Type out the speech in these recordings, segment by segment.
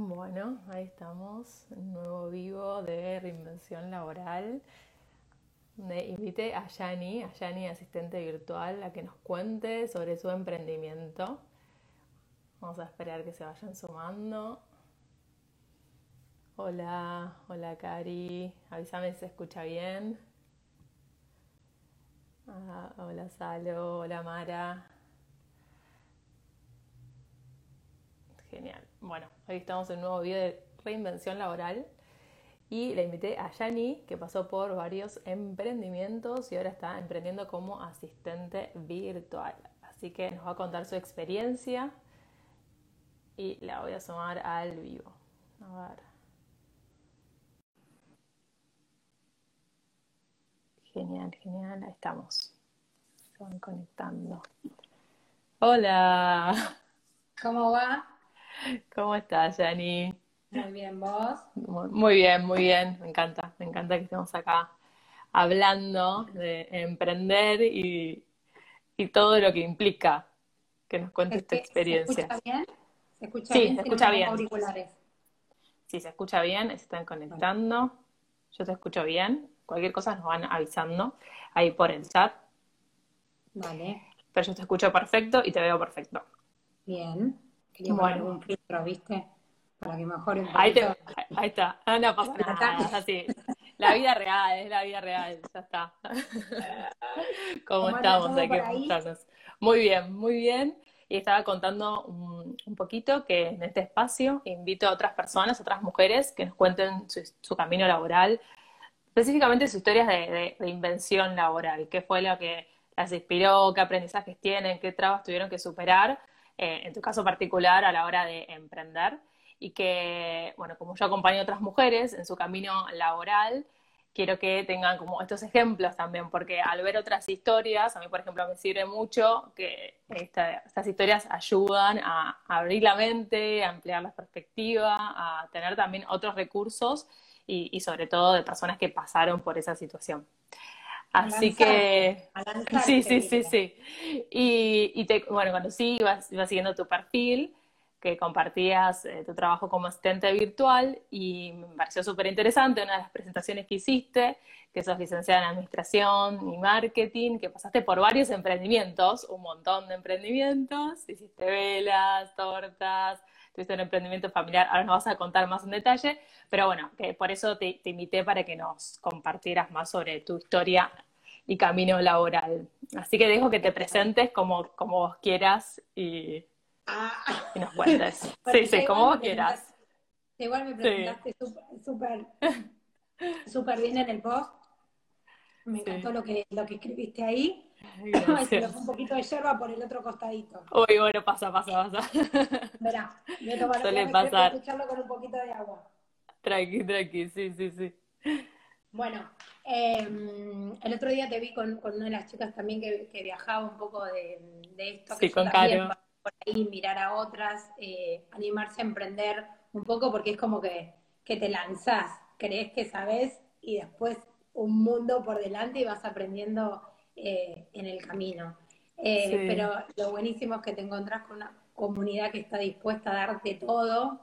Bueno, ahí estamos, un nuevo vivo de reinvención laboral. Me invité a Yani, a Yani, asistente virtual, a que nos cuente sobre su emprendimiento. Vamos a esperar que se vayan sumando. Hola, hola Cari, avísame si se escucha bien. Ah, hola Salo, hola Mara. Genial. Bueno, hoy estamos en un nuevo video de reinvención laboral y le invité a Yani, que pasó por varios emprendimientos y ahora está emprendiendo como asistente virtual. Así que nos va a contar su experiencia y la voy a sumar al vivo. A ver. Genial, genial, ahí estamos. Se van conectando. Hola. ¿Cómo va? ¿Cómo estás, Yani? Muy bien, ¿vos? Muy bien, muy bien. Me encanta, me encanta que estemos acá hablando de emprender y, todo lo que implica que nos cuentes tu experiencia. ¿Se escucha bien? ¿Se escucha sí, bien? se escucha bien. Auriculares. Sí, se escucha bien, se están conectando. Yo te escucho bien. Cualquier cosa nos van avisando ahí por el chat. Vale. Pero yo te escucho perfecto y te veo perfecto. Bien. Quería bueno. un filtro, ¿viste? Para que mejore un ahí, ahí, está. Ah, no pasa nada. Es así. La vida real, es la vida real. Ya está. ¿Cómo, estamos? Hay que. Muy bien, muy bien. Y estaba contando un, poquito que en este espacio invito a otras personas, otras mujeres, que nos cuenten su, camino laboral, específicamente sus historias de, de invención laboral, qué fue lo que las inspiró, qué aprendizajes tienen, qué trabas tuvieron que superar eh, en tu caso particular, a la hora de emprender. Y que, bueno, como yo acompaño a otras mujeres en su camino laboral, quiero que tengan como estos ejemplos también, porque al ver otras historias, a mí, por ejemplo, me sirve mucho que estas historias ayudan a, abrir la mente, a ampliar la perspectiva, a tener también otros recursos y, y sobre todo de personas que pasaron por esa situación. Así que, sí, sí, sí, sí. Y, y te, bueno, cuando sí, ibas, siguiendo tu perfil, que compartías eh, tu trabajo como asistente virtual y me pareció súper interesante una de las presentaciones que hiciste, que sos licenciada en Administración y Marketing, que pasaste por varios emprendimientos, un montón de emprendimientos, hiciste velas, tortas, tuviste un emprendimiento familiar, ahora nos vas a contar más en detalle, pero bueno, que por eso te, invité para que nos compartieras más sobre tu historia y camino laboral. Así que dejo que te presentes como, como vos quieras y, ah. nos cuentes. sí, sí, como vos quieras. Igual me presentaste súper súper bien en el post. Me encantó lo, que, lo que escribiste ahí. Se lo un poquito de yerba por el otro costadito. Uy, bueno, pasa, pasa, pasa. Verá, a tomar Suele pasar. escucharlo con un poquito de agua. Tranqui, tranqui, sí, sí, sí. Bueno, em, el otro día te vi con, una de las chicas también que, viajaba un poco de, esto. Sí, con Caro. Por ahí, mirar a otras, eh, animarse a emprender un poco porque es como que, que te lanzás, crees que sabes y después un mundo por delante y vas aprendiendo eh, en el camino. Eh, pero lo buenísimo es que te encontrás con una comunidad que está dispuesta a darte todo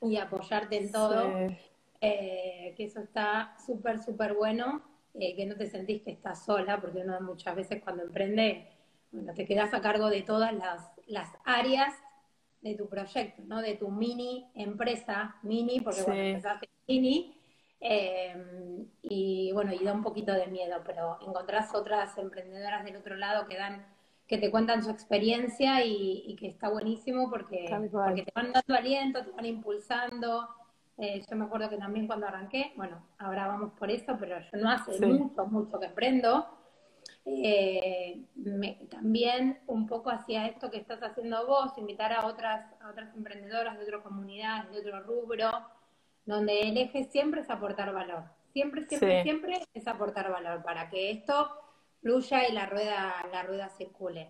y apoyarte en todo, eh, que eso está súper, súper bueno, que no te sentís que estás sola, porque uno muchas veces cuando emprende, bueno, te quedas a cargo de todas las, las áreas de tu proyecto, ¿no? De tu mini empresa, mini, porque cuando empezaste mini, Em, y bueno, y da un poquito de miedo, pero encontrás otras emprendedoras del otro lado que dan, que te cuentan su experiencia y, que está buenísimo porque, porque te van dando aliento, te van impulsando. Eh, yo me acuerdo que también cuando arranqué, bueno, ahora vamos por eso, pero yo no hace mucho, mucho que emprendo. Eh, también un poco hacia esto que estás haciendo vos, invitar a otras, a otras emprendedoras de otras comunidades, de otro rubro, donde el eje siempre es aportar valor. Siempre, siempre, siempre es aportar valor para que esto fluya y la rueda, la rueda circule.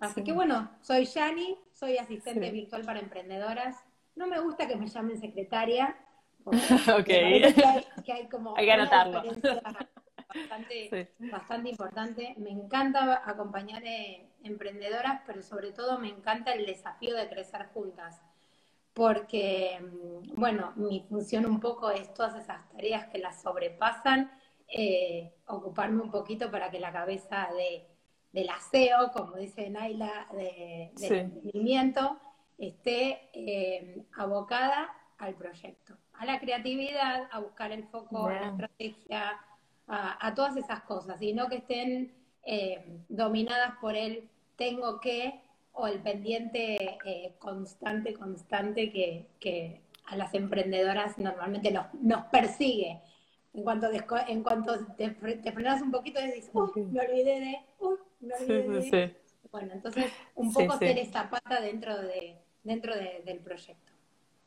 Así que bueno, soy Yani, soy asistente virtual para emprendedoras. No me gusta que me llamen secretaria. ok. Que hay, como hay que anotarlo. Bastante, bastante importante. Me encanta acompañar a emprendedoras, pero sobre todo me encanta el desafío de crecer juntas porque, mm, bueno, mi función un poco es todas esas tareas que las sobrepasan, eh, ocuparme un poquito para que la cabeza de, del aseo, como dice Naila, de, del emprendimiento, esté eh, abocada al proyecto, a la creatividad, a buscar el foco, a la estrategia, a, todas esas cosas, y no que estén eh, dominadas por el tengo que o el pendiente eh, constante, constante que, a las emprendedoras normalmente nos, nos persigue. En cuanto, en cuanto te, frenas un poquito dices, uy, me olvidé de, uy, me olvidé de. Bueno, entonces un poco ser esa pata dentro, de, dentro del proyecto.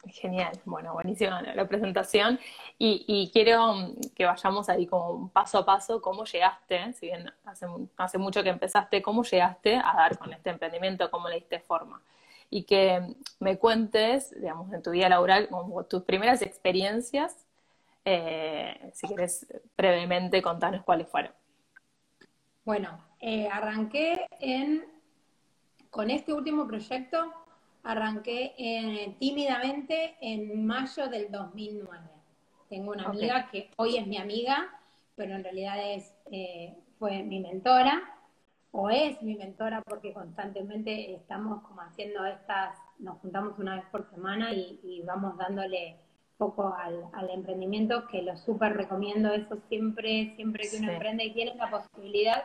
Genial, bueno, buenísima la presentación. Y, quiero que vayamos ahí como paso a paso, cómo llegaste, si bien hace, mucho que empezaste, cómo llegaste a dar con este emprendimiento, cómo le diste forma y que me cuentes, digamos, en tu vida laboral, tus primeras experiencias, eh, si quieres brevemente contarnos cuáles fueron. Bueno, eh, arranqué en, con este último proyecto arranqué en, tímidamente en mayo del 2009. Tengo una amiga que hoy es mi amiga, pero en realidad es, eh, fue mi mentora, o es mi mentora porque constantemente estamos como haciendo estas, nos juntamos una vez por semana y, vamos dándole poco al, emprendimiento, que lo súper recomiendo, eso siempre, siempre que uno emprende y tiene la posibilidad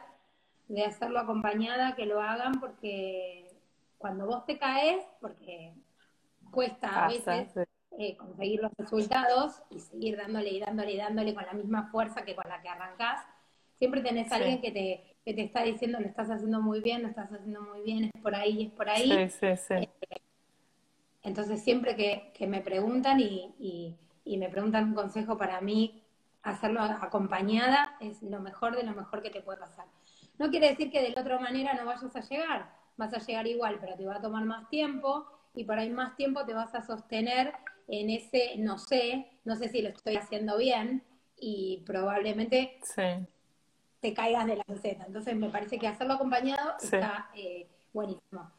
de hacerlo acompañada, que lo hagan porque cuando vos te caes, porque cuesta a veces eh, conseguir los resultados y seguir dándole y dándole y dándole con la misma fuerza que con la que arrancás, siempre tenés a alguien que te, que te está diciendo lo estás haciendo muy bien, lo estás haciendo muy bien, es por ahí, es por ahí. Sí, sí, eh, entonces siempre que, que me preguntan y, y, y, me preguntan un consejo para mí, hacerlo acompañada es lo mejor de lo mejor que te puede pasar. No quiere decir que de la otra manera no vayas a llegar, vas a llegar igual, pero te va a tomar más tiempo y por ahí más tiempo te vas a sostener en ese no sé, no sé si lo estoy haciendo bien y probablemente te caigas de la receta. Entonces me parece que hacerlo acompañado está eh, buenísimo.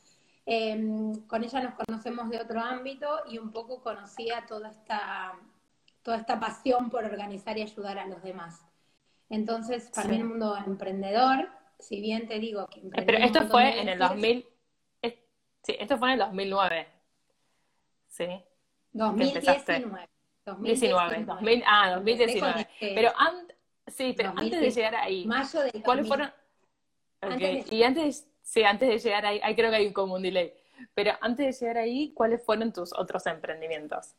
Em, con ella nos conocemos de otro ámbito y un poco conocía toda esta, toda esta pasión por organizar y ayudar a los demás. Entonces, para mí el mundo emprendedor si bien te digo que... Pero esto fue en el 2000, sí, esto fue en el 2009, ¿sí? 2019. 2019, 2000, ah, 2019. Pero, sí, pero antes de llegar ahí, mayo del ¿cuáles fueron? Y antes, sí, antes de llegar ahí, ahí creo que hay como un delay. Pero antes de llegar ahí, ¿cuáles fueron tus otros emprendimientos?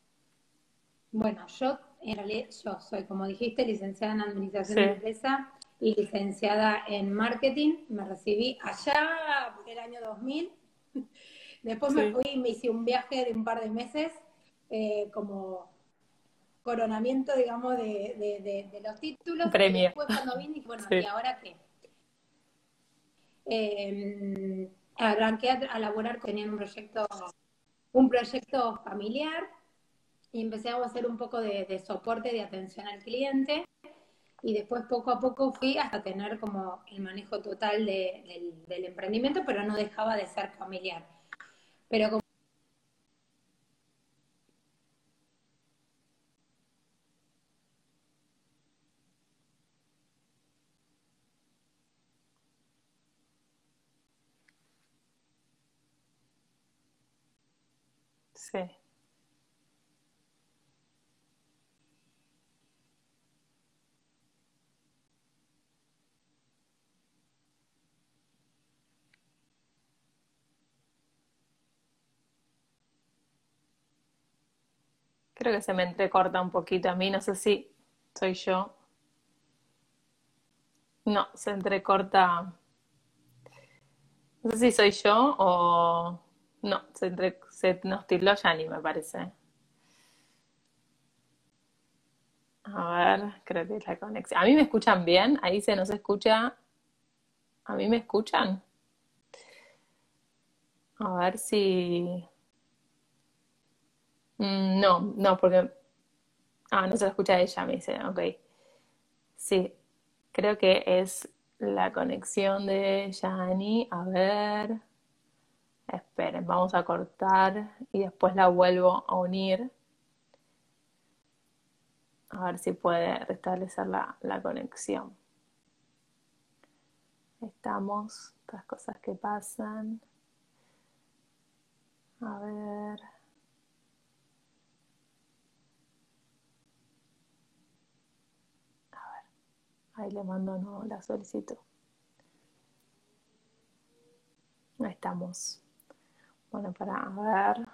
Bueno, yo en realidad yo soy, como dijiste, licenciada en Administración de Empresa y licenciada en marketing. Me recibí allá por el año 2000. Después me fui y me hice un viaje de un par de meses eh, como coronamiento, digamos, de, los títulos. Premio. después cuando vine, bueno, ¿y ahora qué? Eh, arranqué a, a laborar, tenía un proyecto, un proyecto familiar y empecé a hacer un poco de soporte, de atención al cliente y después poco a poco fui hasta tener como el manejo total del, emprendimiento, pero no dejaba de ser familiar. Pero como Sí. Creo que se me entrecorta un poquito a mí, no sé si soy yo. No, se entrecorta. No sé si soy yo o. No, se, entre... se nos ya Yani, me parece. A ver, creo que es la conexión. ¿A mí me escuchan bien? Ahí se nos escucha. ¿A mí me escuchan? A ver si. Mm, no, no, porque... Ah, no se escucha ella, me dice, ok. Sí, creo que es la conexión de Yani. A ver. Esperen, vamos a cortar y después la vuelvo a unir. A ver si puede restablecer la, la conexión. Estamos, estas cosas que pasan. A ver. A ver. Ahí le mando no, la solicitud. Ahí estamos. Bueno, para ver.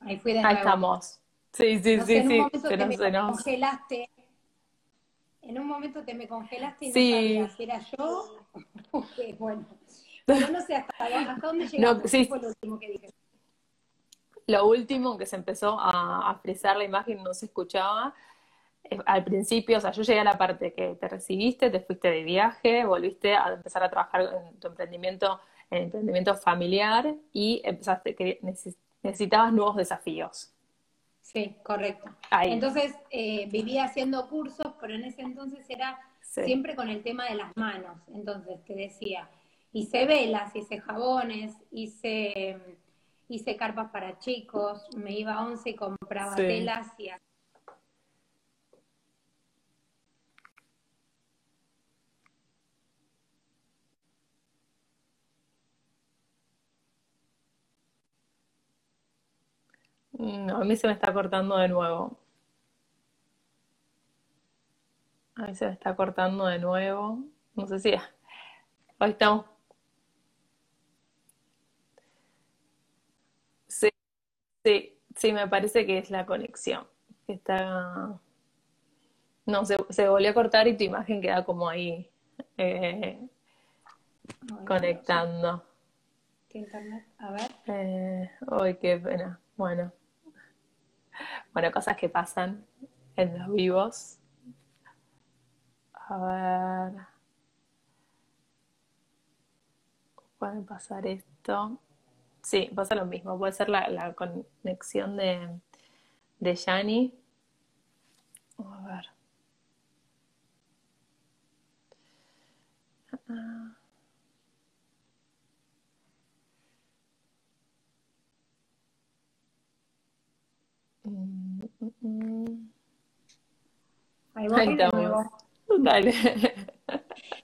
Ahí fui de Ahí estamos. Sí, sí, sí, sí. Pero me congelaste. En un momento te me congelaste y no sabía si era yo. bueno. Pero no sé hasta, dónde llegamos. No, sí. fue lo último que dije? Lo último que se empezó a, a frizar la imagen no se escuchaba al principio, o sea, yo llegué a la parte que te recibiste, te fuiste de viaje, volviste a empezar a trabajar en tu emprendimiento en emprendimiento familiar y empezaste que necesitabas nuevos desafíos. Sí, correcto. Entonces eh, vivía haciendo cursos, pero en ese entonces era siempre con el tema de las manos. Entonces te decía, hice velas, hice jabones, hice, hice carpas para chicos, me iba a once y compraba telas y No, a mí se me está cortando de nuevo. A mí se me está cortando de nuevo. No sé si. Ahí estamos. Sí, sí, sí, me parece que es la conexión. Que está. No, se, se volvió a cortar y tu imagen queda como ahí. Eh, conectando. ¿Qué internet? A ver. Eh, ay, qué pena. Bueno. Bueno, cosas que pasan en los vivos. A ver. Puede pasar esto. Sí, pasa lo mismo. Puede ser la, conexión de, de Yani. A ver. Ah. Ahí de nuevo. Dale.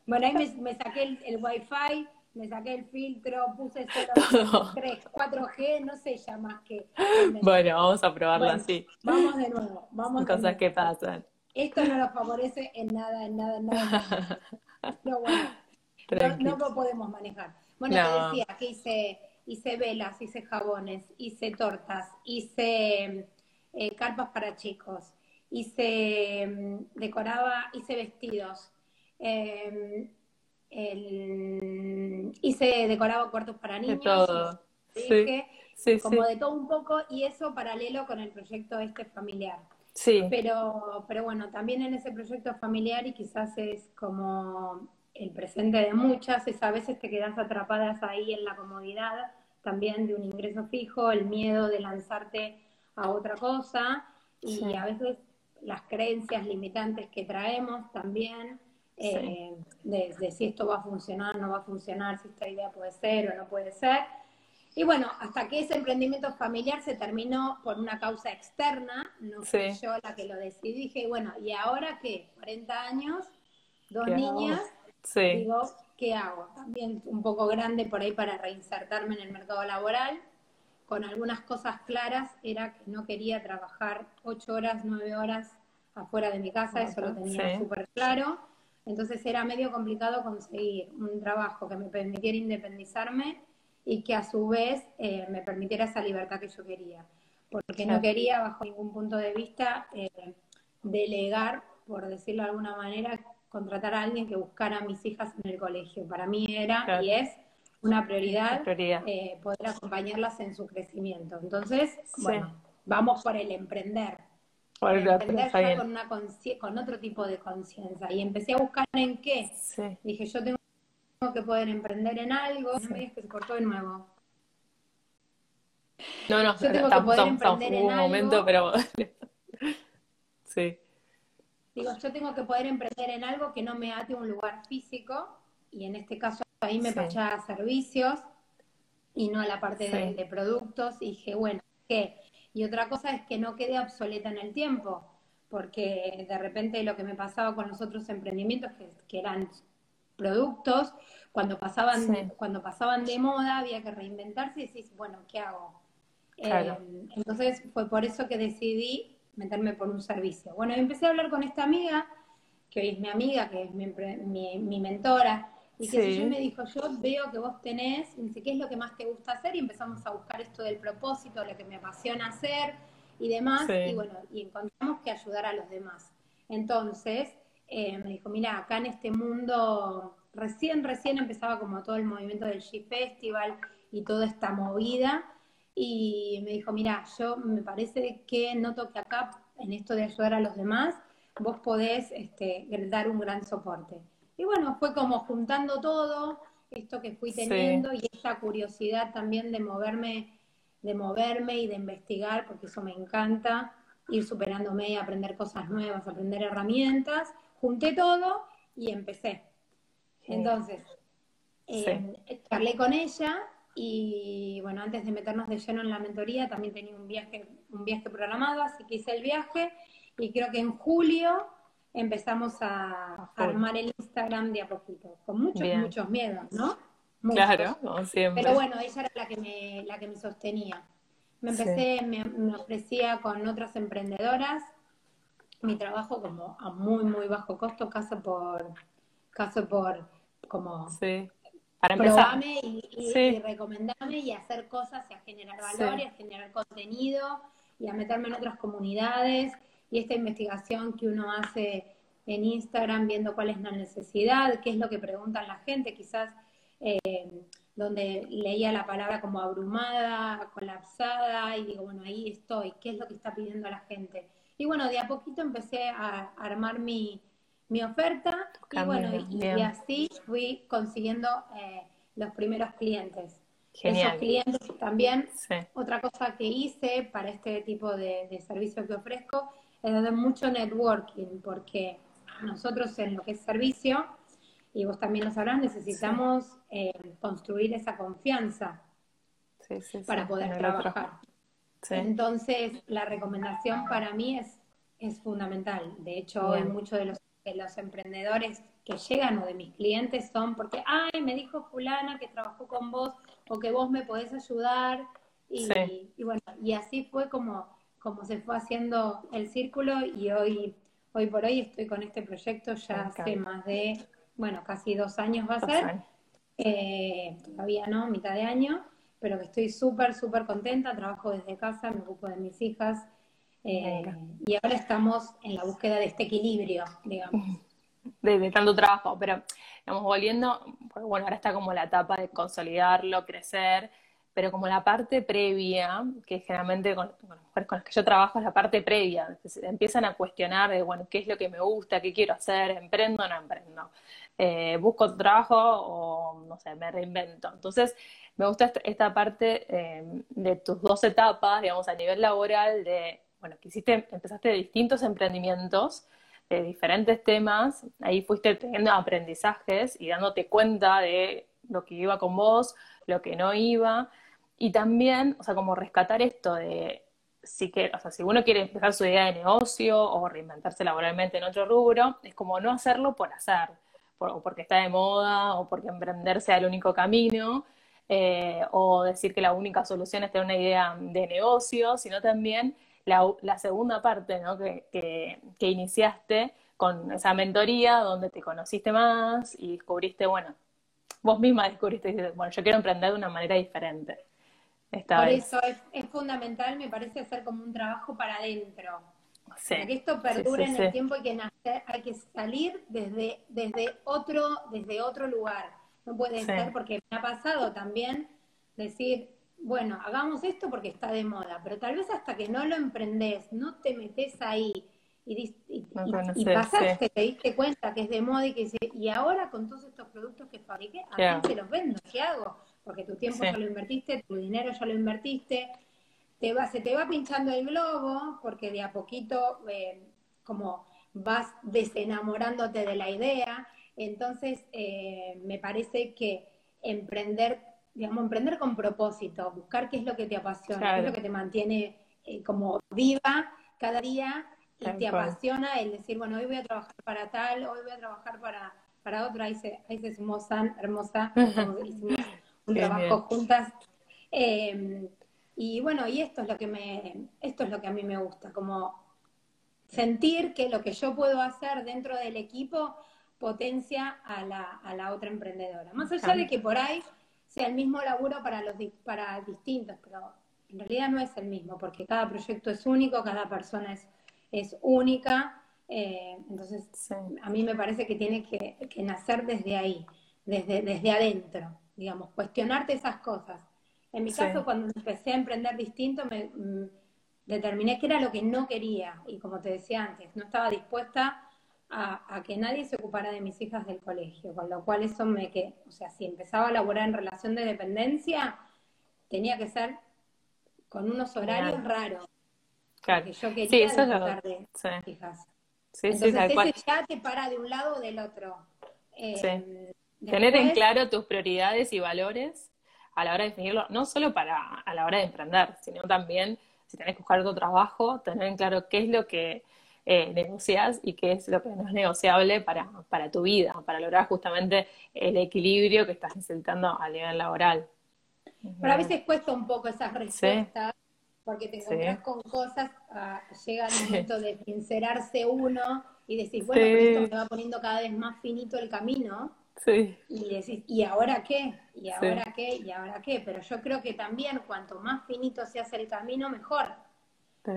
Bueno, ahí me, saqué el, el, wifi, me saqué el filtro, puse solo 3, 4G, no sé ya más que. Bueno, vamos a probarlo así. Vamos de nuevo, vamos Cosas que pasan. Esto no nos favorece en nada, en nada, en nada. No, bueno, no, lo podemos manejar. Bueno, te decía que hice, hice velas, hice jabones, hice tortas, hice eh, carpas para chicos, hice, mm, decoraba, hice vestidos, eh, hice, decoraba cuartos para niños. De todo. Sí, como de todo un poco, y eso paralelo con el proyecto este familiar. Sí. Pero, pero bueno, también en ese proyecto familiar, y quizás es como el presente de muchas, es a veces te quedas atrapadas ahí en la comodidad también de un ingreso fijo, el miedo de lanzarte a otra cosa y a veces las creencias limitantes que traemos también, eh, de, si esto va a funcionar, no va a funcionar, si esta idea puede ser o no puede ser. Y bueno, hasta que ese emprendimiento familiar se terminó por una causa externa, no fui yo la que lo decidí, dije, bueno, ¿y ahora qué? 40 años, dos niñas, digo, ¿qué hago? También un poco grande por ahí para reinsertarme en el mercado laboral con algunas cosas claras era que no quería trabajar ocho horas, nueve horas afuera de mi casa, eso lo tenía súper claro. Entonces era medio complicado conseguir un trabajo que me permitiera independizarme y que a su vez eh, me permitiera esa libertad que yo quería. Porque no quería, bajo ningún punto de vista, eh, delegar, por decirlo de alguna manera, contratar a alguien que buscara a mis hijas en el colegio. Para mí era y es una prioridad, eh, poder acompañarlas en su crecimiento. Entonces, bueno, vamos por el emprender. Por el emprender ya con, una con otro tipo de conciencia. Y empecé a buscar en qué. Dije, yo tengo que poder emprender en algo. No me digas que se cortó de nuevo. No, no, yo tengo que poder emprender en un momento, pero... sí. Digo, yo tengo que poder emprender en algo que no me ate un lugar físico, y en este caso ahí me pasé a servicios y no a la parte de, productos. Y dije, bueno, ¿qué? Y otra cosa es que no quede obsoleta en el tiempo, porque de repente lo que me pasaba con los otros emprendimientos, que, eran productos, cuando pasaban, de, cuando pasaban de moda había que reinventarse y decís, bueno, ¿qué hago? Eh, entonces fue por eso que decidí meterme por un servicio. Bueno, empecé a hablar con esta amiga, que hoy es mi amiga, que es mi, mi mentora, y que yo me dijo, yo veo que vos tenés, y ¿qué es lo que más te gusta hacer? Y empezamos a buscar esto del propósito, lo que me apasiona hacer y demás, y bueno, y encontramos que ayudar a los demás. Entonces, eh, me dijo, mira, acá en este mundo, recién, recién empezaba como todo el movimiento del G Festival y toda esta movida, y me dijo, mira, yo me parece que noto que acá, en esto de ayudar a los demás, vos podés este, dar un gran soporte. Y bueno, fue como juntando todo, esto que fui teniendo y esta curiosidad también de moverme, de moverme y de investigar, porque eso me encanta, ir superándome y aprender cosas nuevas, aprender herramientas. Junté todo y empecé. Entonces, eh, charlé con ella y bueno, antes de meternos de lleno en la mentoría, también tenía un viaje, un viaje programado, así que hice el viaje y creo que en julio empezamos a armar el Instagram de a poquito, con muchos, muchos miedos, ¿no? Claro, como siempre. Pero bueno, ella era la que me, la que me sostenía. Me empecé, me, ofrecía con otras emprendedoras mi trabajo como a muy, muy bajo costo, caso por, caso por, como... Sí. Para empezar. y, y, recomendame y hacer cosas y a generar valor y a generar contenido y a meterme en otras comunidades y esta investigación que uno hace en Instagram viendo cuál es la necesidad, qué es lo que preguntan la gente, quizás eh, donde leía la palabra como abrumada, colapsada, y digo, bueno, ahí estoy, ¿qué es lo que está pidiendo la gente? Y bueno, de a poquito empecé a armar mi, oferta y bueno, y, así fui consiguiendo eh, los primeros clientes. Esos clientes también, otra cosa que hice para este tipo de, de servicio que ofrezco es de mucho networking, porque nosotros en lo que es servicio, y vos también lo sabrás, necesitamos eh, construir esa confianza para poder trabajar. Entonces, la recomendación para mí es, es fundamental. De hecho, muchos de los, de los emprendedores que llegan o de mis clientes son porque, ay, me dijo fulana que trabajó con vos o que vos me podés ayudar. Y, y bueno, y así fue como como se fue haciendo el círculo y hoy, hoy por hoy estoy con este proyecto ya hace más de, bueno, casi dos años va a ser, eh, todavía no, mitad de año, pero que estoy súper, súper contenta, trabajo desde casa, me ocupo de mis hijas eh, y ahora estamos en la búsqueda de este equilibrio, digamos. De, tanto trabajo, pero estamos volviendo, bueno, ahora está como la etapa de consolidarlo, crecer, pero como la parte previa, que generalmente con, las mujeres con las que yo trabajo es la parte previa, empiezan a cuestionar de, bueno, qué es lo que me gusta, qué quiero hacer, emprendo o no emprendo, eh, busco trabajo o, no sé, me reinvento. Entonces, me gusta esta, parte eh, de tus dos etapas, digamos, a nivel laboral, de, bueno, que hiciste, empezaste de distintos emprendimientos, de diferentes temas, ahí fuiste teniendo aprendizajes y dándote cuenta de lo que iba con vos, lo que no iba, y también, o sea, como rescatar esto de si que, o sea, si uno quiere empezar su idea de negocio o reinventarse laboralmente en otro rubro, es como no hacerlo por hacer, o porque está de moda, o porque emprender sea el único camino, eh, o decir que la única solución es tener una idea de negocio, sino también la, la segunda parte ¿no? que, que, que, iniciaste con esa mentoría donde te conociste más y descubriste, bueno, vos misma descubriste, bueno, yo quiero emprender de una manera diferente. Por eso es, fundamental, me parece, hacer como un trabajo para adentro. Para que esto perdure en el tiempo hay que nacer, hay que salir desde, desde otro, desde otro lugar. No puede ser porque me ha pasado también decir, bueno, hagamos esto porque está de moda, pero tal vez hasta que no lo emprendes, no te metes ahí y, y, pasaste, te diste cuenta que es de moda y que y ahora con todos estos productos que fabriqué, ¿a quién se los vendo? ¿Qué hago? Porque tu tiempo ya lo invertiste, tu dinero ya lo invertiste, te va, se te va pinchando el globo, porque de a poquito eh, como vas desenamorándote de la idea, entonces eh, me parece que emprender, digamos, emprender con propósito, buscar qué es lo que te apasiona, qué es lo que te mantiene eh, como viva cada día y te apasiona el decir, bueno, hoy voy a trabajar para tal, hoy voy a trabajar para, para otro, ahí se, ahí se sumó San, hermosa, hicimos un trabajo juntas. Em, y bueno, y esto es lo que me, esto es lo que a mí me gusta, como sentir que lo que yo puedo hacer dentro del equipo potencia a la, a la otra emprendedora. Más allá de que por ahí sea el mismo laburo para los para distintos, pero en realidad no es el mismo, porque cada proyecto es único, cada persona es, es única. Eh, entonces, a mí me parece que tiene que, que nacer desde ahí, desde, desde adentro, digamos, cuestionarte esas cosas. En mi caso, cuando empecé a emprender distinto, me, mm, determiné que era lo que no quería y como te decía antes, no estaba dispuesta a, que nadie se ocupara de mis hijas del colegio, con lo cual eso me que, o sea, si empezaba a laborar en relación de dependencia, tenía que ser con unos horarios raros. Claro. yo quería sí, de sí. hijas. Sí, Entonces, ese ya te para de un lado o del otro. Eh, Tener en claro tus prioridades y valores a la hora de definirlo, no solo para a la hora de emprender, sino también si tenés que buscar otro trabajo, tener en claro qué es lo que eh, negocias y qué es lo que no es negociable para, para tu vida, para lograr justamente el equilibrio que estás necesitando a nivel laboral. Pero a veces cuesta un poco esas respuestas, porque te encontrás con cosas, ah, llega el momento de sincerarse uno y decís, bueno, pero esto me va poniendo cada vez más finito el camino. Sí. Y decís, ¿y ahora qué? ¿Y ahora qué? ¿Y ahora qué? Pero yo creo que también cuanto más finito se hace el camino, mejor.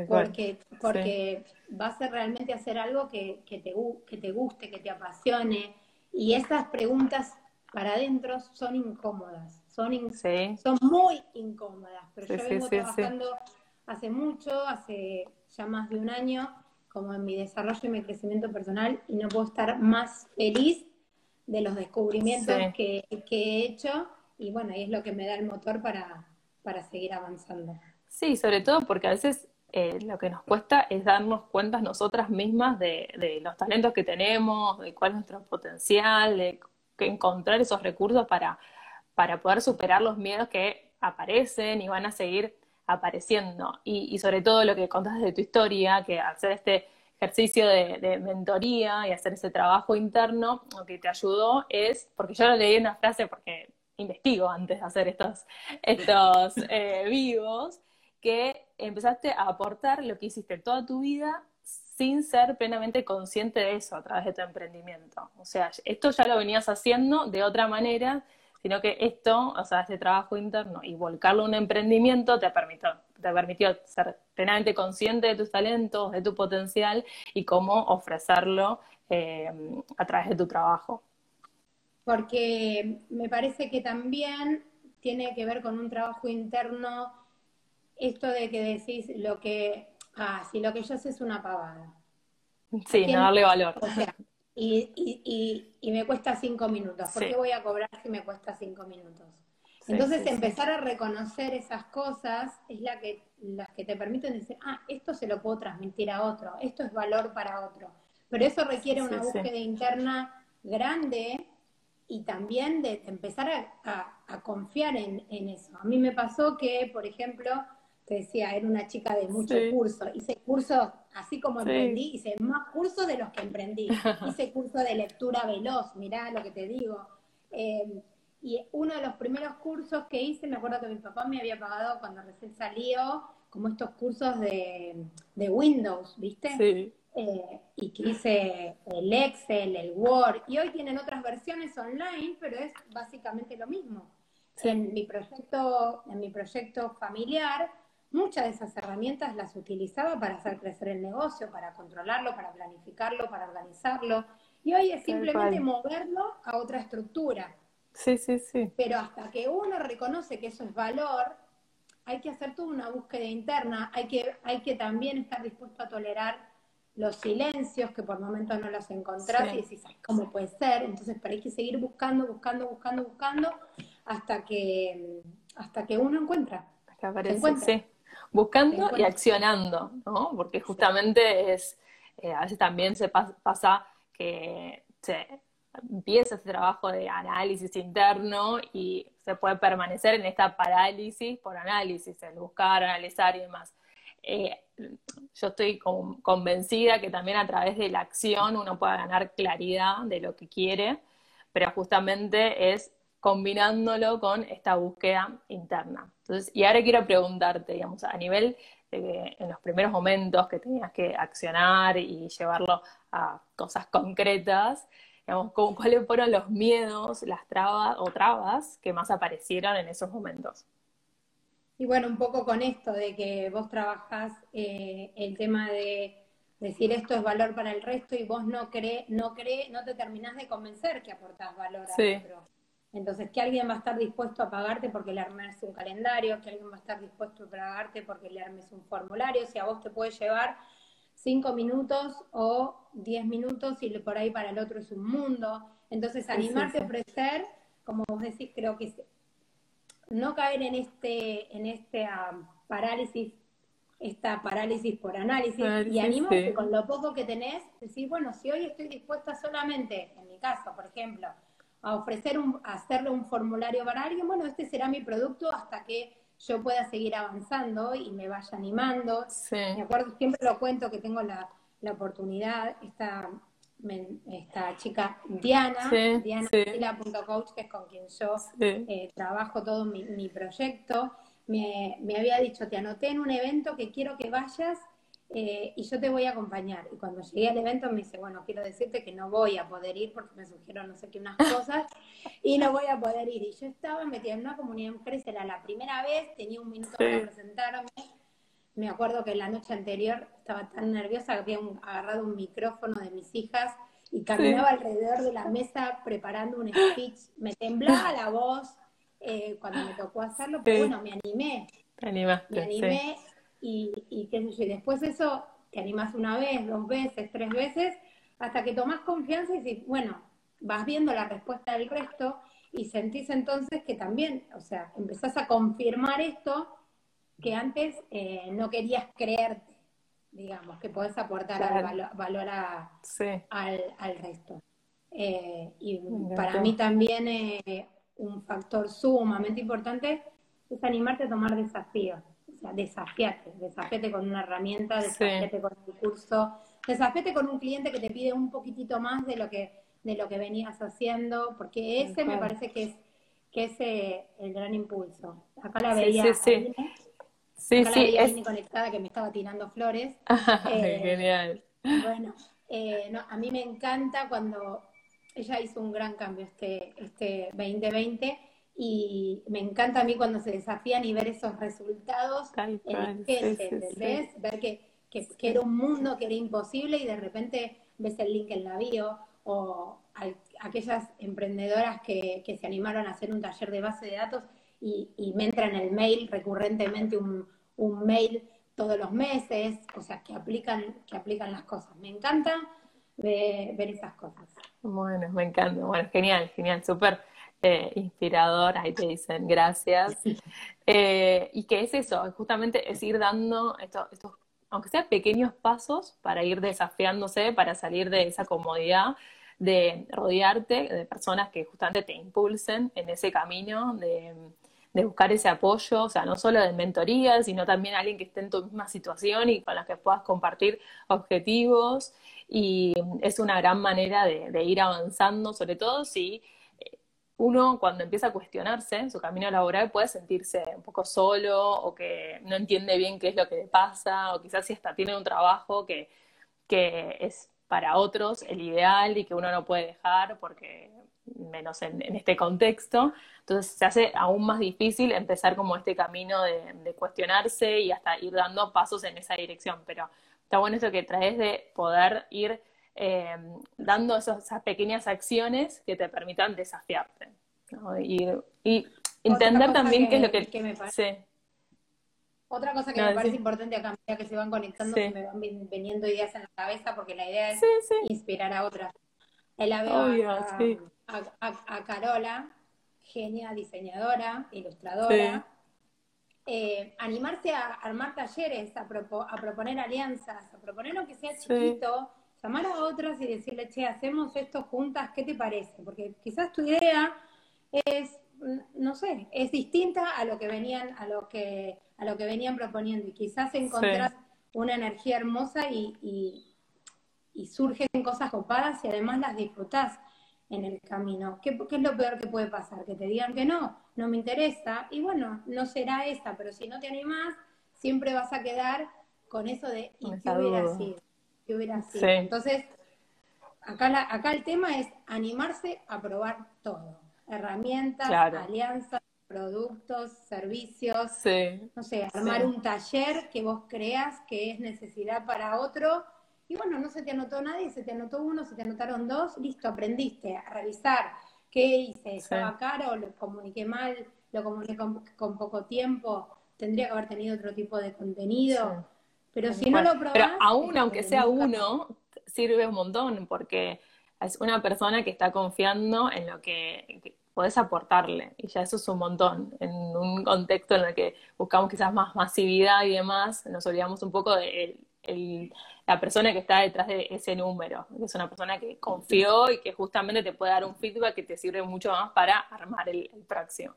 Porque, porque vas a realmente hacer algo que, que, te, que te guste, que te apasione. Y esas preguntas para adentro son incómodas, son, son muy incómodas. Pero yo vengo trabajando hace mucho, hace ya más de un año, como en mi desarrollo y mi crecimiento personal, y no puedo estar más feliz de los descubrimientos que, he hecho y bueno, y es lo que me da el motor para, para seguir avanzando. Sí, sobre todo porque a veces eh, lo que nos cuesta es darnos cuenta nosotras mismas de, de, los talentos que tenemos, de cuál es nuestro potencial, de encontrar esos recursos para, para poder superar los miedos que aparecen y van a seguir apareciendo. Y, y sobre todo lo que contas de tu historia, que hacer este ejercicio de, mentoría y hacer ese trabajo interno, lo que te ayudó es, porque yo lo leí una frase porque investigo antes de hacer estos, estos eh, vivos, que empezaste a aportar lo que hiciste toda tu vida sin ser plenamente consciente de eso a través de tu emprendimiento. O sea, esto ya lo venías haciendo de otra manera, sino que esto, o sea, este trabajo interno y volcarlo a un emprendimiento te permitió, te permitió ser plenamente consciente de tus talentos, de tu potencial y cómo ofrecerlo eh, a través de tu trabajo. Porque me parece que también tiene que ver con un trabajo interno esto de que decís lo que, ah, si lo que yo sé es una pavada. Sí, no darle valor. O sea, y, y, y, me cuesta cinco minutos. ¿Por qué voy a cobrar si me cuesta cinco minutos? Entonces empezar a reconocer esas cosas es la que, las que te permiten decir, ah, esto se lo puedo transmitir a otro, esto es valor para otro. Pero eso requiere una búsqueda interna grande y también de empezar a, confiar en, eso. A mí me pasó que, por ejemplo, te decía, era una chica de muchos cursos, hice cursos, así como emprendí, hice más cursos de los que emprendí, hice curso de lectura veloz, mirá lo que te digo. Eh, y uno de los primeros cursos que hice, me acuerdo que mi papá me había pagado cuando recién salió, como estos cursos de, Windows, ¿viste? Sí. Eh, y que hice el Excel, el Word, y hoy tienen otras versiones online, pero es básicamente lo mismo. En mi proyecto, en mi proyecto familiar, muchas de esas herramientas las utilizaba para hacer crecer el negocio, para controlarlo, para planificarlo, para organizarlo. Y hoy es simplemente moverlo a otra estructura. Sí, sí, sí. Pero hasta que uno reconoce que eso es valor, hay que hacer toda una búsqueda interna, hay que, hay que también estar dispuesto a tolerar los silencios que por momentos no los encontrás y decís, ¿cómo puede ser? Entonces, pero hay que seguir buscando, buscando, buscando, buscando hasta que, hasta que uno encuentra. Hasta aparece, sí. Buscando y accionando, ¿no? Porque justamente es, eh, a veces también se pasa que se empieza ese trabajo de análisis interno y se puede permanecer en esta parálisis por análisis, el buscar, analizar y demás. Eh, yo estoy convencida que también a través de la acción uno pueda ganar claridad de lo que quiere, pero justamente es combinándolo con esta búsqueda interna. Entonces, y ahora quiero preguntarte, digamos, a nivel de que en los primeros momentos que tenías que accionar y llevarlo a cosas concretas, digamos, ¿cuáles fueron los miedos, las trabas o trabas que más aparecieron en esos momentos? Y bueno, un poco con esto de que vos trabajás eh, el tema de decir esto es valor para el resto y vos no crees, no cree, no te terminás de convencer que aportás valor a otro. Entonces, que alguien va a estar dispuesto a pagarte porque le armes un calendario, que alguien va a estar dispuesto a pagarte porque le armes un formulario, si a vos te puede llevar cinco minutos o diez minutos y por ahí para el otro es un mundo. Entonces, animarte a ofrecer, como vos decís, creo que no caer en este, en este parálisis, esta parálisis por análisis, y animarte con lo poco que tenés, decir, bueno, si hoy estoy dispuesta solamente, en mi caso, por ejemplo, a ofrecer un, a hacerle un formulario para alguien, bueno, este será mi producto hasta que yo pueda seguir avanzando y me vaya animando. Me acuerdo, siempre lo cuento que tengo la, la oportunidad, esta, esta chica Diana, Diana Coach, que es con quien yo eh, trabajo todo mi, mi proyecto, me, me, había dicho, te anoté en un evento que quiero que vayas eh, y yo te voy a acompañar. Y cuando llegué al evento me dice, bueno, quiero decirte que no voy a poder ir porque me surgieron no sé qué unas cosas y no voy a poder ir. Y yo estaba metida en una comunidad de mujeres, era la primera vez, tenía un minuto para presentarme. Me acuerdo que la noche anterior estaba tan nerviosa que había agarrado un micrófono de mis hijas y caminaba alrededor de la mesa preparando un speech. Me temblaba la voz eh, cuando me tocó hacerlo, pero bueno, me animé. me animé y, y qué sé yo, y después eso te animas una vez, dos veces, tres veces, hasta que tomas confianza y dices, bueno, vas viendo la respuesta del resto y sentís entonces que también, o sea, empezás a confirmar esto que antes eh, no querías creerte, digamos, que podés aportar valor, al, resto. Eh, y para mí también eh, un factor sumamente importante es animarte a tomar desafíos desafiate, desafiate con una herramienta, desafiate con un curso, desafiate con un cliente que te pide un poquitito más de lo que, de lo que venías haciendo, porque ese me parece que es, que es eh, el gran impulso. Acá la veía. Sí, sí, sí. acá la veía es... conectada que me estaba tirando flores. Eh, genial. Bueno, eh, no, a mí me encanta cuando ella hizo un gran cambio este, este 2020 y me encanta a mí cuando se desafían y ver esos resultados en gente, Ver que, que, era un mundo que era imposible y de repente ves el link en la bio o aquellas emprendedoras que, que, se animaron a hacer un taller de base de datos y, y me entra en el mail recurrentemente un, un, mail todos los meses, o sea, que aplican, que aplican las cosas. Me encanta ver esas cosas. Bueno, me encanta. Bueno, genial, genial, súper eh, inspirador, ahí te dicen gracias. Eh, y que es eso, justamente es ir dando estos, aunque sean pequeños pasos para ir desafiándose, para salir de esa comodidad, de rodearte de personas que justamente te impulsen en ese camino de, buscar ese apoyo, o sea, no solo de mentoría, sino también alguien que esté en tu misma situación y con la que puedas compartir objetivos. Y es una gran manera de ir avanzando, sobre todo si uno cuando empieza a cuestionarse en su camino laboral puede sentirse un poco solo o que no entiende bien qué es lo que le pasa o quizás si hasta tiene un trabajo que, que es para otros el ideal y que uno no puede dejar porque menos en, este contexto. Entonces se hace aún más difícil empezar como este camino de, cuestionarse y hasta ir dando pasos en esa dirección. Pero está bueno eso que traes de poder ir eh, dando esas pequeñas acciones que te permitan desafiarte. Y, entender también qué es lo que, me parece. Otra cosa que me parece importante acá, que se van conectando, que me van viniendo ideas en la cabeza, porque la idea es inspirar a otras. la veo a, Carola, genia diseñadora, ilustradora, eh, animarse a armar talleres, a, proponer alianzas, a proponer aunque sea chiquito, llamar a otras y decirle, che, hacemos esto juntas, ¿qué te parece? Porque quizás tu idea es, no sé, es distinta a lo que venían, a lo que, a lo que venían proponiendo y quizás encontrás una energía hermosa y, y, surgen cosas copadas y además las disfrutás en el camino. ¿Qué, ¿Qué, es lo peor que puede pasar? Que te digan que no, no me interesa, y bueno, no será esta, pero si no te animás, siempre vas a quedar con eso de ¿y qué hubiera sido? ¿Qué hubiera sido? Entonces, acá, acá el tema es animarse a probar todo. Herramientas, alianzas, productos, servicios, no sé, armar un taller que vos creas que es necesidad para otro. Y bueno, no se te anotó nadie, se te anotó uno, se te anotaron dos, listo, aprendiste a revisar qué hice, estaba caro, lo comuniqué mal, lo comuniqué con, poco tiempo, tendría que haber tenido otro tipo de contenido. Pero si no lo probás... Pero aún, aunque sea uno, sirve un montón, porque es una persona que está confiando en lo que, podés aportarle, y ya eso es un montón. En un contexto en el que buscamos quizás más masividad y demás, nos olvidamos un poco de la persona que está detrás de ese número, que es una persona que confió y que justamente te puede dar un feedback que te sirve mucho más para armar el, el próximo.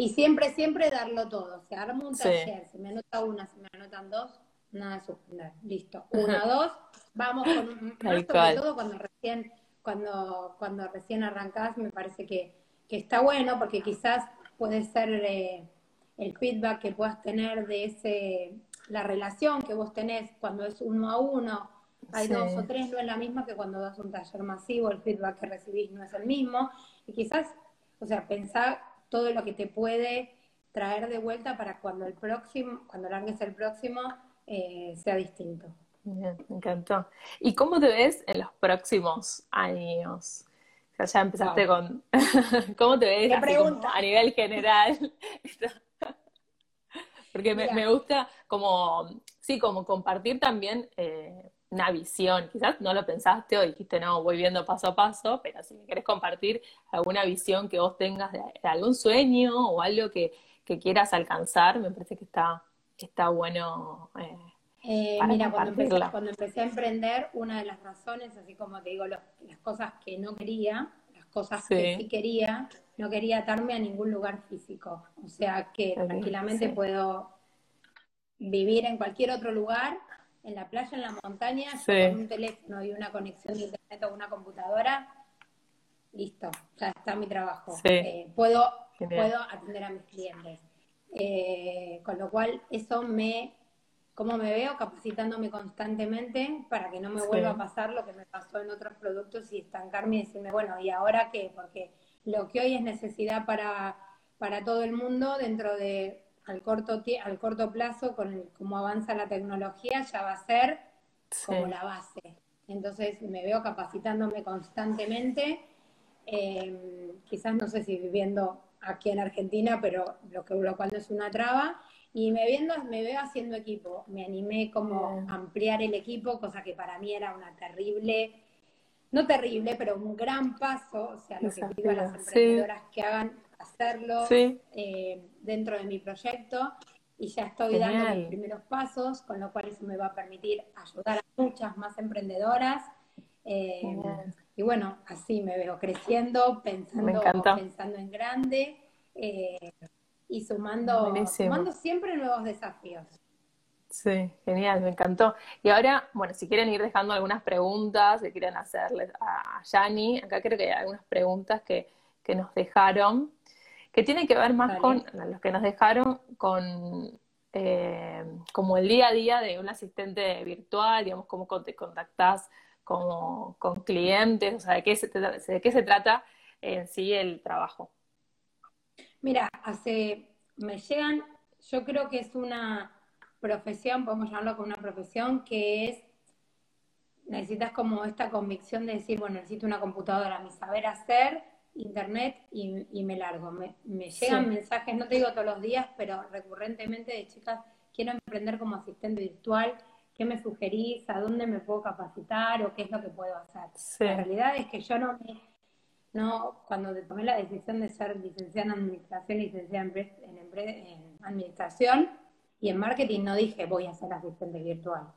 Y siempre, siempre darlo todo. Se arma un taller, se me anota una, se me anotan dos, nada de suspender. Listo. Una, dos, vamos con más sobre todo cuando recién, cuando, cuando recién arrancás, me parece que, que está bueno, porque quizás puede ser eh, el feedback que puedas tener de ese, la relación que vos tenés cuando es uno a uno, hay dos o tres, no es la misma que cuando das un taller masivo, el feedback que recibís no es el mismo. Y quizás, o sea, pensar todo lo que te puede traer de vuelta para cuando el próximo, cuando largues el próximo, eh, sea distinto. Bien, me encantó. ¿Y cómo te ves en los próximos años? O sea, ya empezaste con... ¿Cómo te ves a nivel general? Porque me, me, gusta como, sí, como compartir también eh, una visión, quizás no lo pensaste o dijiste, no, voy viendo paso a paso, pero si me querés compartir alguna visión que vos tengas de, algún sueño o algo que, quieras alcanzar, me parece que está, está bueno. Eh, eh, mira, cuando empecé, cuando empecé, a emprender, una de las razones, así como te digo, las cosas que no quería, las cosas que sí quería, no quería atarme a ningún lugar físico. O sea que tranquilamente puedo vivir en cualquier otro lugar en la playa, en la montaña, con un teléfono y una conexión de internet o una computadora, listo, ya está mi trabajo. Eh, puedo, puedo atender a mis clientes. Eh, con lo cual, eso me, como me veo capacitándome constantemente para que no me vuelva a pasar lo que me pasó en otros productos y estancarme y decirme, bueno, ¿y ahora qué? Porque lo que hoy es necesidad para, para todo el mundo dentro de al corto, al corto plazo, con el, cómo avanza la tecnología, ya va a ser como la base. Entonces me veo capacitándome constantemente, em, quizás no sé si viviendo aquí en Argentina, pero lo, que, lo cual no es una traba, y me, viendo, me veo haciendo equipo. Me animé como a ampliar el equipo, cosa que para mí era una terrible, no terrible, pero un gran paso, o sea, lo que pido a las emprendedoras que hagan hacerlo eh, dentro de mi proyecto y ya estoy dando mis primeros pasos, con lo cual eso me va a permitir ayudar a muchas más emprendedoras. Eh, y bueno, así me veo creciendo, pensando, pensando en grande eh, y sumando, sumando siempre nuevos desafíos. Sí, genial, me encantó. Y ahora, bueno, si quieren ir dejando algunas preguntas que quieren hacerles a Yani, acá creo que hay algunas preguntas que, que nos dejaron que tiene que ver más con los que nos dejaron con eh, como el día a día de un asistente virtual, digamos, cómo te contactás con, con clientes, o sea, de qué, se, de qué se trata en sí el trabajo. Mira, hace, me llegan, yo creo que es una profesión, podemos llamarlo como una profesión, que es, necesitas como esta convicción de decir, bueno, necesito una computadora, mi saber hacer, internet y, me largo. Me, llegan mensajes, no te digo todos los días, pero recurrentemente de chicas, quiero emprender como asistente virtual, ¿qué me sugerís? ¿A dónde me puedo capacitar? ¿O qué es lo que puedo hacer? La realidad es que yo no no, cuando tomé la decisión de ser licenciada en administración, licenciada en, en, en administración y en marketing, no dije voy a ser asistente virtual.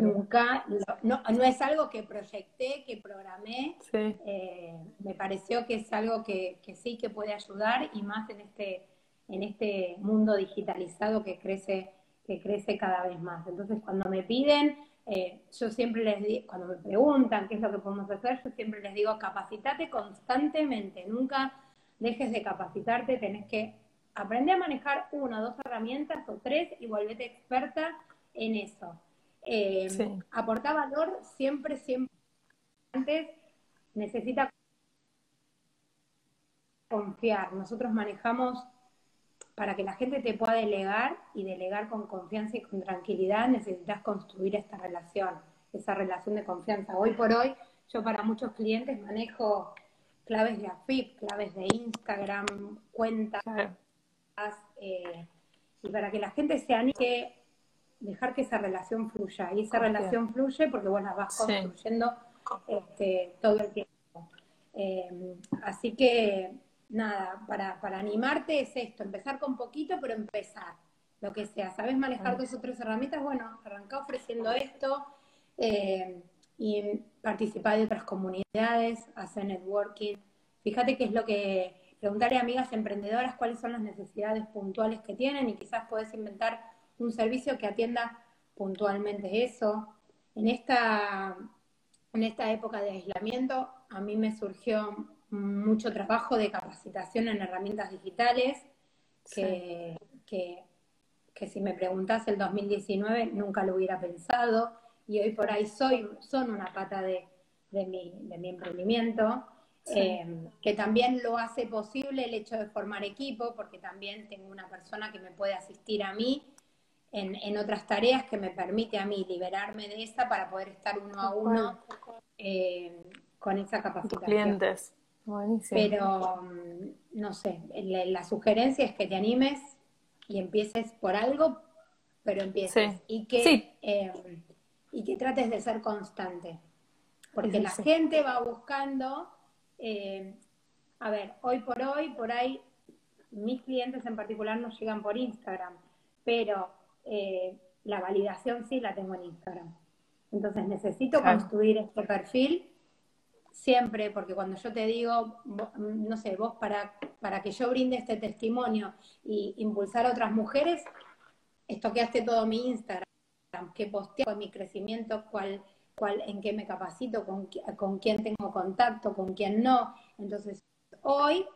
Nunca, no, no, es algo que proyecté, que programé. Eh, me pareció que es algo que, que, sí que puede ayudar y más en este, en este mundo digitalizado que crece, que crece cada vez más. Entonces, cuando me piden, eh, yo siempre les digo, cuando me preguntan qué es lo que podemos hacer, yo siempre les digo, capacitate constantemente, nunca dejes de capacitarte, tenés que aprender a manejar una dos herramientas o tres y volvete experta en eso. Eh, aportar valor siempre, siempre. Antes necesita confiar. Nosotros manejamos para que la gente te pueda delegar y delegar con confianza y con tranquilidad, necesitas construir esta relación, esa relación de confianza. Hoy por hoy, yo para muchos clientes manejo claves de AFIP, claves de Instagram, cuentas, eh, y para que la gente se anime, dejar que esa relación fluya. Y esa relación fluye porque vos la vas construyendo este, todo el tiempo. Eh, así que nada, para, para animarte es esto, empezar con poquito, pero empezar, lo que sea. ¿Sabes manejar dos o tres herramientas? Bueno, arranca ofreciendo esto eh, y participar de otras comunidades, hacer networking. Fíjate qué es lo que, preguntarle a amigas emprendedoras cuáles son las necesidades puntuales que tienen y quizás puedes inventar un servicio que atienda puntualmente eso. En esta, en esta época de aislamiento a mí me surgió mucho trabajo de capacitación en herramientas digitales, que, que, si me preguntas el 2019 nunca lo hubiera pensado, y hoy por ahí soy, son una pata de, de, mi, de mi emprendimiento, eh, que también lo hace posible el hecho de formar equipo, porque también tengo una persona que me puede asistir a mí en, en otras tareas que me permite a mí liberarme de esa para poder estar uno a uno eh, con esa capacitación. Clientes. Pero, mm, no sé, la, sugerencia es que te animes y empieces por algo, pero empieces. Y, que, em, y que trates de ser constante. Porque la gente va buscando, em, a ver, hoy por hoy, por ahí, mis clientes en particular no llegan por Instagram, pero eh, la validación sí la tengo en Instagram. Entonces necesito construir este perfil siempre, porque cuando yo te digo, no sé, vos para, para que yo brinde este testimonio y impulsar a otras mujeres, estoqueaste todo mi Instagram, qué posteo, mi crecimiento, cuál, cuál, en qué me capacito, con, con quién tengo contacto, con quién no. Entonces, hoy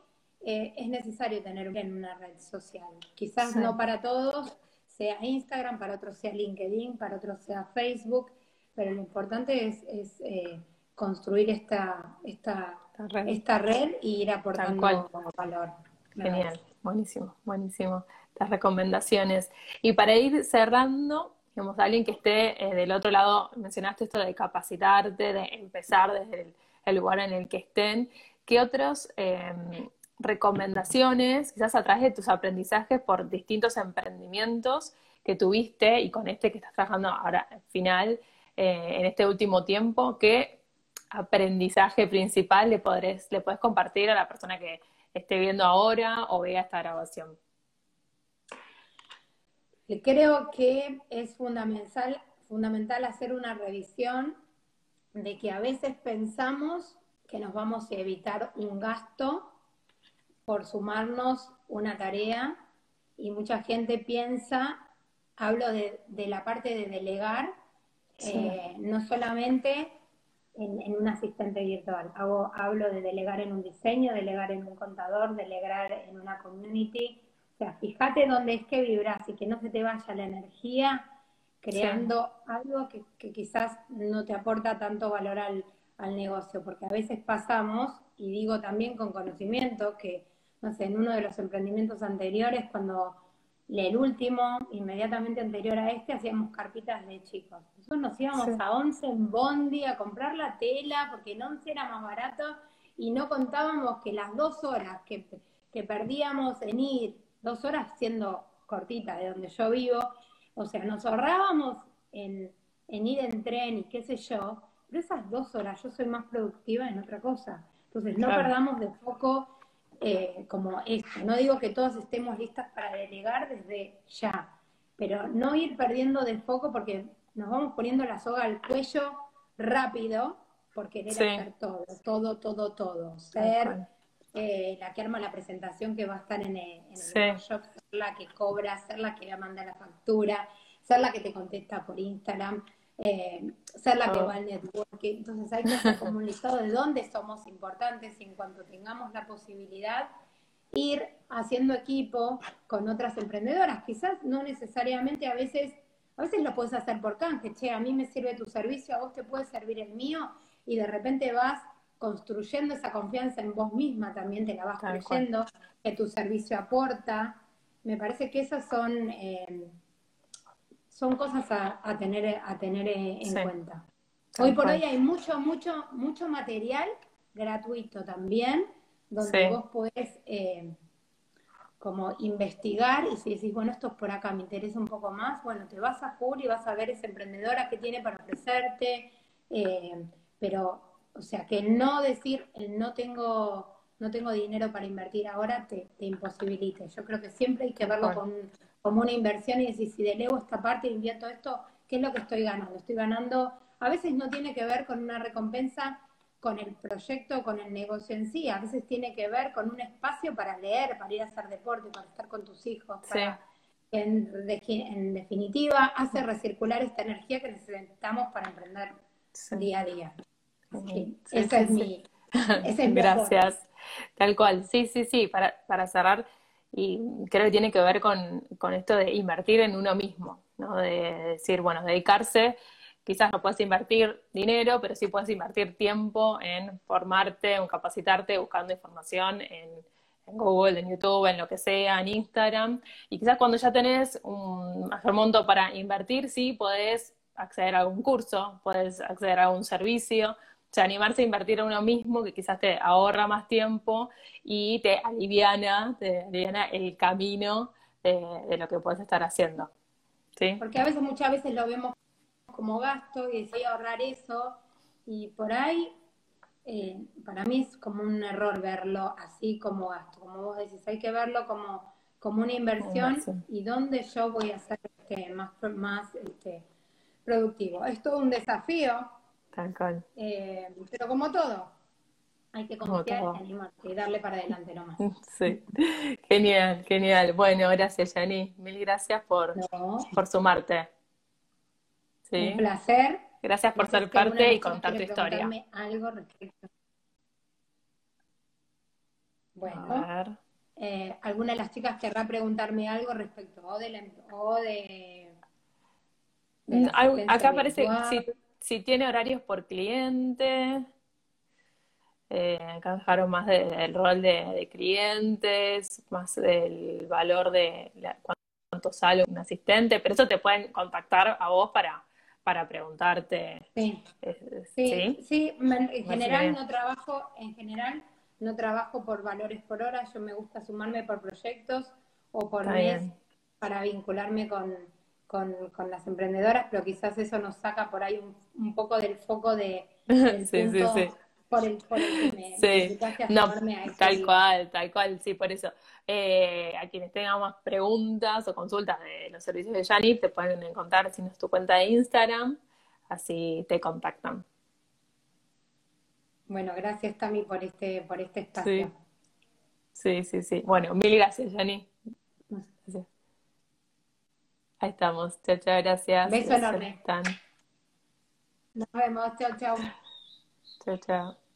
eh, es necesario tener en una red social. Quizás no para todos sea Instagram, para otros sea LinkedIn, para otros sea Facebook, pero lo importante es, es eh, construir esta, esta, red. esta red y ir aportando valor. Genial, buenísimo, buenísimo. Las recomendaciones. Y para ir cerrando, digamos, alguien que esté eh, del otro lado, mencionaste esto de capacitarte, de empezar desde el, lugar en el que estén, ¿qué otras em, recomendaciones, quizás a través de tus aprendizajes por distintos emprendimientos que tuviste y con este que estás trabajando ahora al final, eh, en este último tiempo, que aprendizaje principal le, podrés, le puedes compartir a la persona que esté viendo ahora o vea esta grabación? Creo que es fundamental, fundamental hacer una revisión de que a veces pensamos que nos vamos a evitar un gasto por sumarnos una tarea y mucha gente piensa, hablo de, la parte de delegar, eh, no solamente en, un asistente virtual. Hago, hablo de delegar en un diseño, delegar en un contador, delegar en una community. O sea, fíjate dónde es que vibras y que no se te vaya la energía creando algo que, quizás no te aporta tanto valor al, al negocio, porque a veces pasamos, y digo también con conocimiento, que, no sé, en uno de los emprendimientos anteriores, cuando el último, inmediatamente anterior a este, hacíamos carpitas de chicos. Nosotros nos íbamos a Once en Bondi a comprar la tela, porque en Once era más barato, y no contábamos que las dos horas que, perdíamos en ir, dos horas siendo cortita de donde yo vivo, o sea, nos ahorrábamos en, en ir en tren y qué sé yo, pero esas dos horas yo soy más productiva en otra cosa. Entonces, no perdamos de foco eh, como esto. No digo que todos estemos listas para delegar desde ya, pero no ir perdiendo de foco porque nos vamos poniendo la soga al cuello rápido por querer hacer todo, todo, todo, todo. Ser eh, la que arma la presentación que va a estar en el, en ser la que cobra, ser la que le manda la factura, ser la que te contesta por Instagram, eh, ser la que va al networking. Entonces hay que hacer como un listado de dónde somos importantes y en cuanto tengamos la posibilidad, ir haciendo equipo con otras emprendedoras. Quizás no necesariamente a veces, a veces lo puedes hacer por canje, che, a mí me sirve tu servicio, a vos te puede servir el mío, y de repente vas construyendo esa confianza en vos misma, también te la vas creyendo, que tu servicio aporta. Me parece que esas son, eh, son cosas a, tener, a tener en cuenta. Hoy por hoy hay mucho, mucho, mucho material gratuito también, donde vos podés eh, como investigar y si decís, bueno, esto es por acá, me interesa un poco más, bueno, te vas a Jur y vas a ver esa emprendedora que tiene para ofrecerte, eh, pero, o sea, que no decir, el no tengo, no tengo dinero para invertir ahora te, te imposibilite. Yo creo que siempre hay que verlo como una inversión y decir, si delego esta parte e invierto esto, ¿qué es lo que estoy ganando? Estoy ganando, a veces no tiene que ver con una recompensa con el proyecto, con el negocio en sí, a veces tiene que ver con un espacio para leer, para ir a hacer deporte, para estar con tus hijos, en, en, definitiva, hace recircular esta energía que necesitamos para emprender día a día. esa es mi... Gracias. Tal cual, sí, sí, sí, para, para cerrar, y creo que tiene que ver con, con esto de invertir en uno mismo, ¿no? De decir, bueno, dedicarse, quizás no puedes invertir dinero, pero sí puedes invertir tiempo en formarte, en capacitarte, buscando información en, Google, en YouTube, en lo que sea, en Instagram. Y quizás cuando ya tenés un mayor monto para invertir, sí, podés acceder a algún curso, puedes acceder a un servicio, o sea, animarse a invertir en uno mismo, que quizás te ahorra más tiempo y te aliviana, te aliviana el camino de, lo que puedes estar haciendo. ¿Sí? Porque a veces, muchas veces lo vemos como gasto y decía ahorrar eso, y por ahí, eh, para mí es como un error verlo así como gasto, como vos decís, hay que verlo como, como una inversión, y dónde yo voy a hacer este, más, más este, productivo. Es todo un desafío. Tal eh, pero como todo, hay que confiar y darle para adelante nomás. Sí, genial, genial. Bueno, gracias, Yani. Mil gracias por, por sumarte. Sí. Un placer. Gracias por ser parte y contar tu historia. algo respecto. Bueno, eh, ¿alguna de las chicas querrá preguntarme algo respecto o de, la, o de Mm, acá aparece si, tiene horarios por cliente. Eh, acá dejaron más del rol de, clientes, más del valor de cuánto sale un asistente, pero eso te pueden contactar a vos para, para preguntarte. Sí, eh, sí, sí, en general no trabajo, en general no trabajo por valores por hora, yo me gusta sumarme por proyectos o por mes para vincularme con, con, con, las emprendedoras, pero quizás eso nos saca por ahí un, poco del foco de sí, sí, sí. por el, por el que me, sí. no, a tal cual, tal cual, sí, por eso. Eh, a quienes tengan más preguntas o consultas de los servicios de Yanip, te pueden encontrar si no es tu cuenta de Instagram, así te contactan. Bueno, gracias Tami por este, por este espacio. Sí, sí, sí. Bueno, mil gracias, Yani. Ahí estamos. Chao, chao, gracias. Beso enorme. Nos vemos. Chao, chao. Chao, chao.